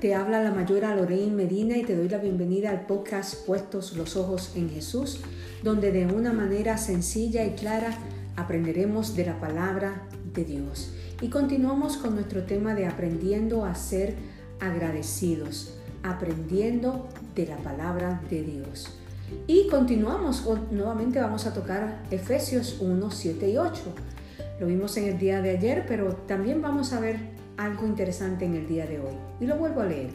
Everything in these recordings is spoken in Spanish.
te habla la mayora Lorraine Medina y te doy la bienvenida al podcast Puestos los Ojos en Jesús, donde de una manera sencilla y clara aprenderemos de la palabra de Dios. Y continuamos con nuestro tema de aprendiendo a ser agradecidos, aprendiendo de la palabra de Dios. Y continuamos, nuevamente vamos a tocar Efesios 1, 7 y 8. Lo vimos en el día de ayer, pero también vamos a ver algo interesante en el día de hoy. Y lo vuelvo a leer.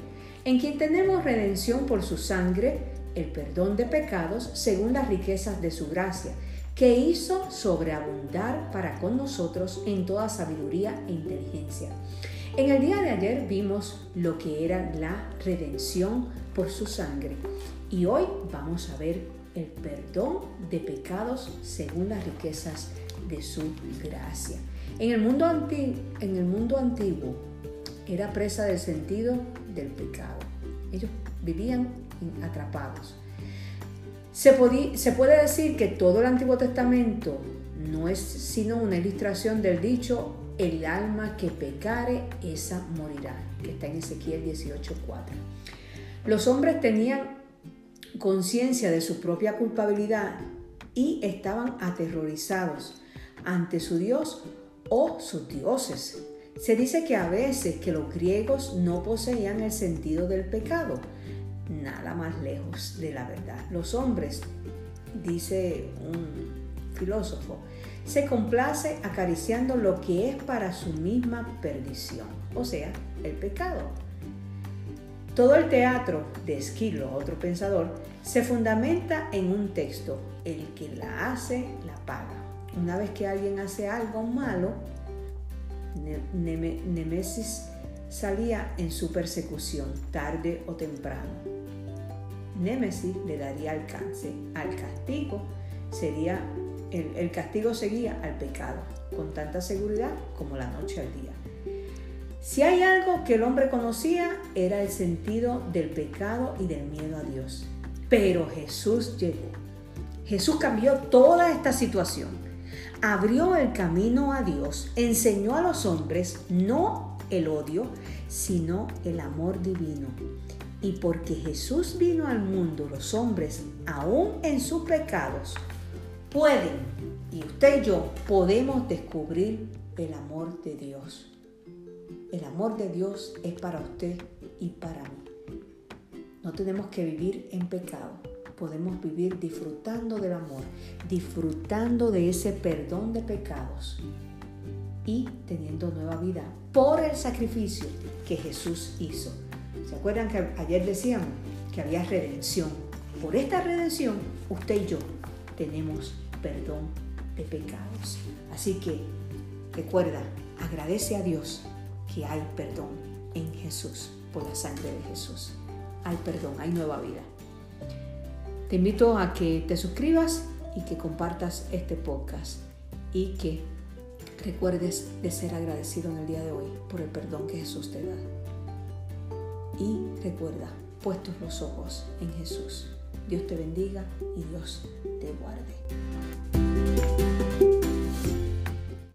En quien tenemos redención por su sangre, el perdón de pecados, según las riquezas de su gracia, que hizo sobreabundar para con nosotros en toda sabiduría e inteligencia. En el día de ayer vimos lo que era la redención por su sangre y hoy vamos a ver el perdón de pecados según las riquezas de su gracia. En el mundo, en el mundo antiguo era presa del sentido del pecado. Ellos vivían atrapados. Se, se puede decir que todo el Antiguo Testamento no es sino una ilustración del dicho, el alma que pecare, esa morirá, que está en Ezequiel 18.4. Los hombres tenían conciencia de su propia culpabilidad y estaban aterrorizados ante su Dios o sus dioses. Se dice que a veces que los griegos no poseían el sentido del pecado, nada más lejos de la verdad. Los hombres, dice un filósofo, se complace acariciando lo que es para su misma perdición, o sea, el pecado. Todo el teatro de Esquilo, otro pensador, se fundamenta en un texto, el que la hace, la paga. Una vez que alguien hace algo malo, Nemesis salía en su persecución, tarde o temprano. Némesis le daría alcance al castigo, sería el, el castigo seguía al pecado, con tanta seguridad como la noche al día. Si hay algo que el hombre conocía era el sentido del pecado y del miedo a Dios. Pero Jesús llegó. Jesús cambió toda esta situación. Abrió el camino a Dios, enseñó a los hombres no el odio, sino el amor divino. Y porque Jesús vino al mundo, los hombres, aún en sus pecados, pueden, y usted y yo podemos descubrir el amor de Dios. El amor de Dios es para usted y para mí. No tenemos que vivir en pecado. Podemos vivir disfrutando del amor, disfrutando de ese perdón de pecados y teniendo nueva vida por el sacrificio que Jesús hizo. ¿Se acuerdan que ayer decíamos que había redención? Por esta redención, usted y yo tenemos perdón de pecados. Así que recuerda, agradece a Dios que hay perdón en Jesús, por la sangre de Jesús. Hay perdón, hay nueva vida. Te invito a que te suscribas y que compartas este podcast y que recuerdes de ser agradecido en el día de hoy por el perdón que Jesús te da. Y recuerda, puestos los ojos en Jesús. Dios te bendiga y Dios te guarde.